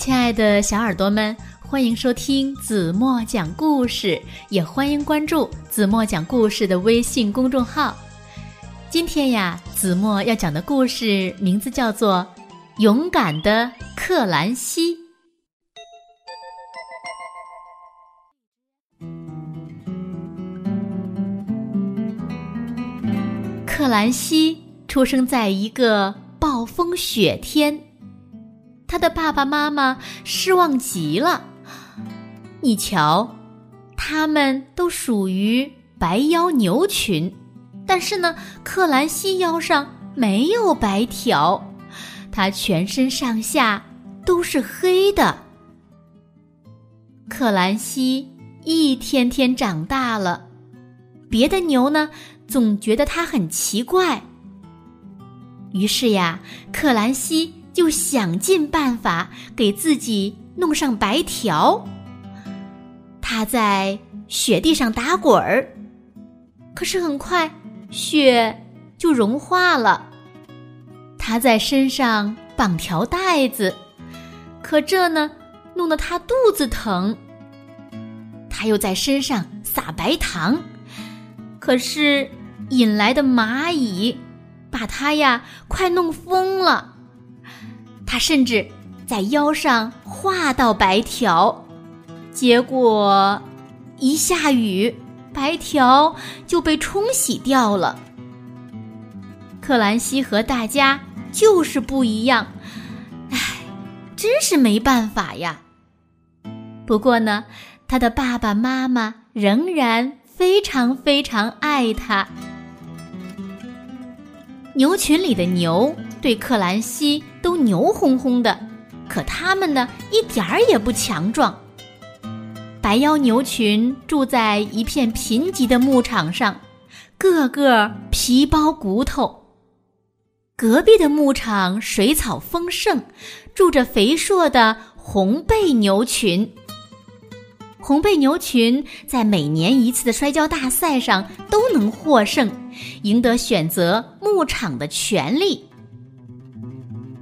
亲爱的小耳朵们，欢迎收听子墨讲故事，也欢迎关注子墨讲故事的微信公众号。今天呀，子墨要讲的故事名字叫做《勇敢的克兰西》。克兰西出生在一个暴风雪天。他的爸爸妈妈失望极了。你瞧，他们都属于白腰牛群，但是呢，克兰西腰上没有白条，他全身上下都是黑的。克兰西一天天长大了，别的牛呢，总觉得他很奇怪。于是呀，克兰西。就想尽办法给自己弄上白条。他在雪地上打滚儿，可是很快雪就融化了。他在身上绑条带子，可这呢弄得他肚子疼。他又在身上撒白糖，可是引来的蚂蚁把他呀快弄疯了。他甚至在腰上画到白条，结果一下雨，白条就被冲洗掉了。克兰西和大家就是不一样，唉，真是没办法呀。不过呢，他的爸爸妈妈仍然非常非常爱他。牛群里的牛。对克兰西都牛哄哄的，可他们呢一点儿也不强壮。白腰牛群住在一片贫瘠的牧场上，个个皮包骨头。隔壁的牧场水草丰盛，住着肥硕的红背牛群。红背牛群在每年一次的摔跤大赛上都能获胜，赢得选择牧场的权利。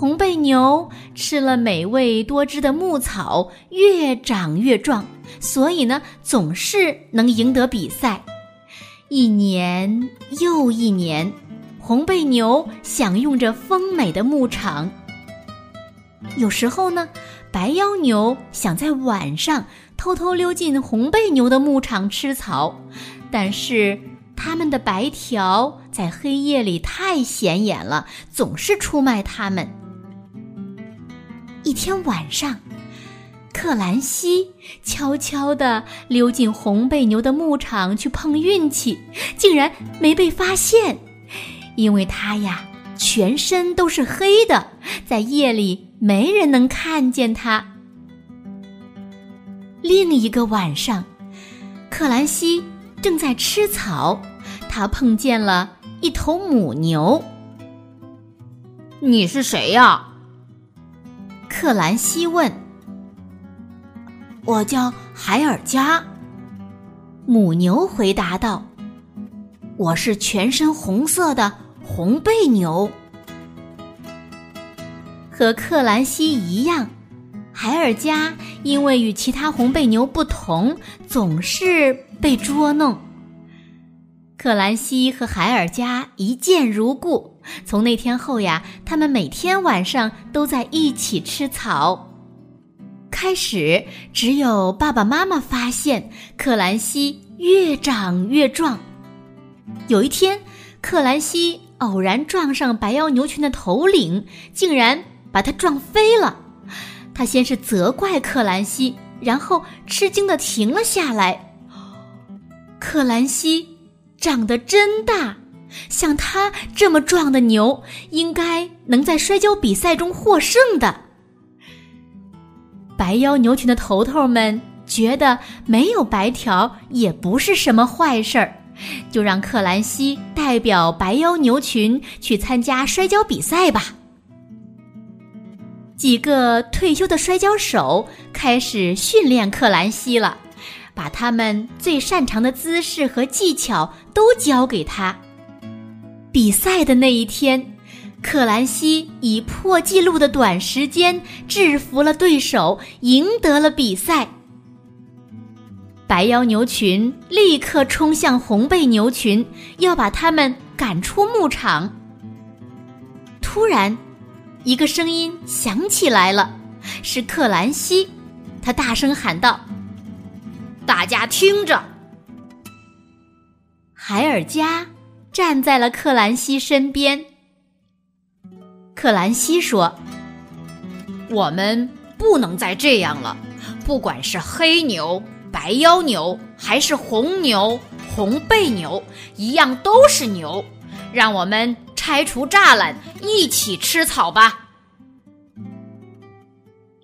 红背牛吃了美味多汁的牧草，越长越壮，所以呢，总是能赢得比赛。一年又一年，红背牛享用着丰美的牧场。有时候呢，白腰牛想在晚上偷偷溜进红背牛的牧场吃草，但是它们的白条在黑夜里太显眼了，总是出卖它们。一天晚上，克兰西悄悄地溜进红背牛的牧场去碰运气，竟然没被发现，因为他呀全身都是黑的，在夜里没人能看见他。另一个晚上，克兰西正在吃草，他碰见了一头母牛。“你是谁呀？”克兰西问：“我叫海尔加。”母牛回答道：“我是全身红色的红背牛。”和克兰西一样，海尔加因为与其他红背牛不同，总是被捉弄。克兰西和海尔加一见如故。从那天后呀，他们每天晚上都在一起吃草。开始只有爸爸妈妈发现克兰西越长越壮。有一天，克兰西偶然撞上白腰牛群的头领，竟然把他撞飞了。他先是责怪克兰西，然后吃惊的停了下来。克兰西。长得真大，像他这么壮的牛，应该能在摔跤比赛中获胜的。白腰牛群的头头们觉得没有白条也不是什么坏事儿，就让克兰西代表白腰牛群去参加摔跤比赛吧。几个退休的摔跤手开始训练克兰西了。把他们最擅长的姿势和技巧都教给他。比赛的那一天，克兰西以破纪录的短时间制服了对手，赢得了比赛。白腰牛群立刻冲向红背牛群，要把他们赶出牧场。突然，一个声音响起来了，是克兰西，他大声喊道：“大家听着！”海尔加站在了克兰西身边。克兰西说：“我们不能再这样了，不管是黑牛、白腰牛，还是红牛、红背牛，一样都是牛。让我们拆除栅栏，一起吃草吧。”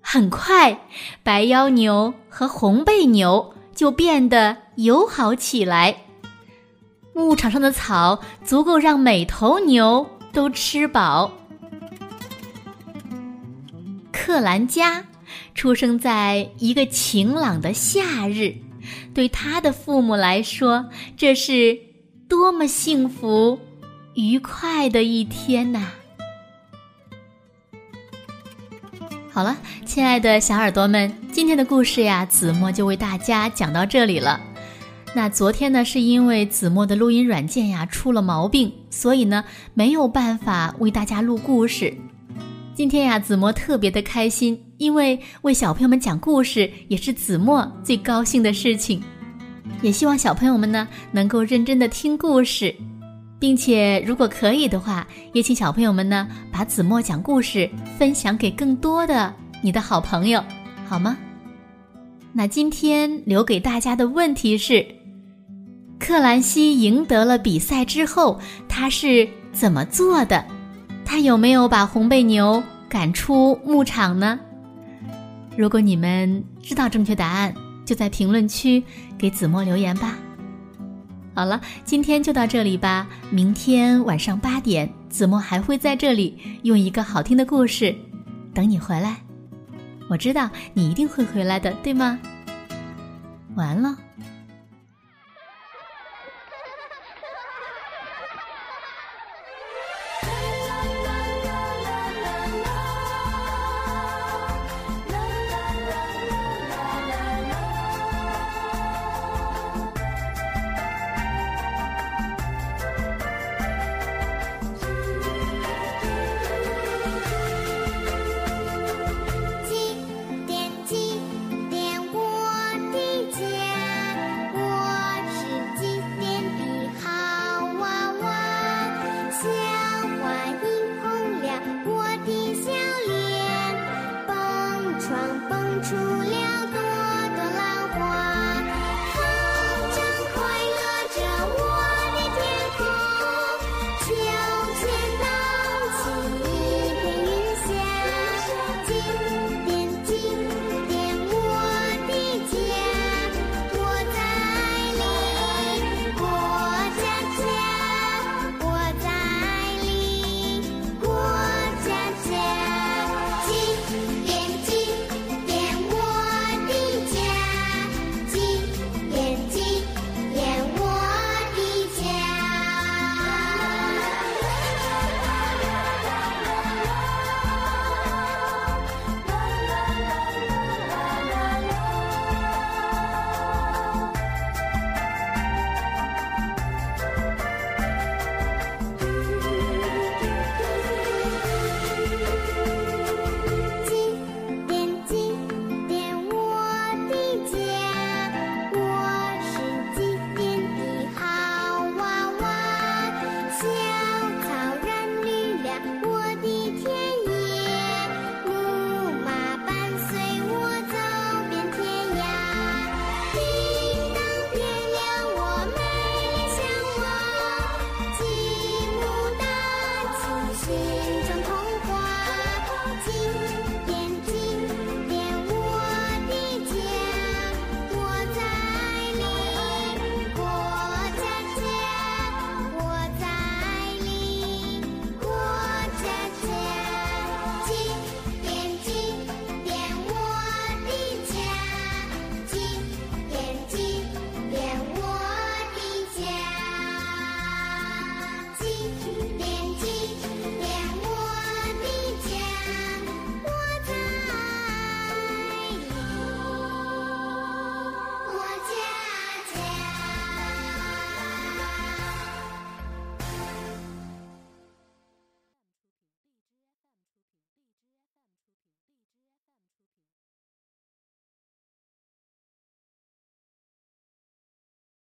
很快，白腰牛和红背牛就变得友好起来。牧场上的草足够让每头牛都吃饱。克兰加出生在一个晴朗的夏日，对他的父母来说，这是多么幸福、愉快的一天呐！好了，亲爱的小耳朵们，今天的故事呀，子墨就为大家讲到这里了。那昨天呢，是因为子墨的录音软件呀出了毛病，所以呢没有办法为大家录故事。今天呀，子墨特别的开心，因为为小朋友们讲故事也是子墨最高兴的事情。也希望小朋友们呢能够认真的听故事，并且如果可以的话，也请小朋友们呢把子墨讲故事分享给更多的你的好朋友，好吗？那今天留给大家的问题是：克兰西赢得了比赛之后，他是怎么做的？他有没有把红背牛赶出牧场呢？如果你们知道正确答案，就在评论区给子墨留言吧。好了，今天就到这里吧。明天晚上八点，子墨还会在这里用一个好听的故事等你回来。我知道你一定会回来的，对吗？完了。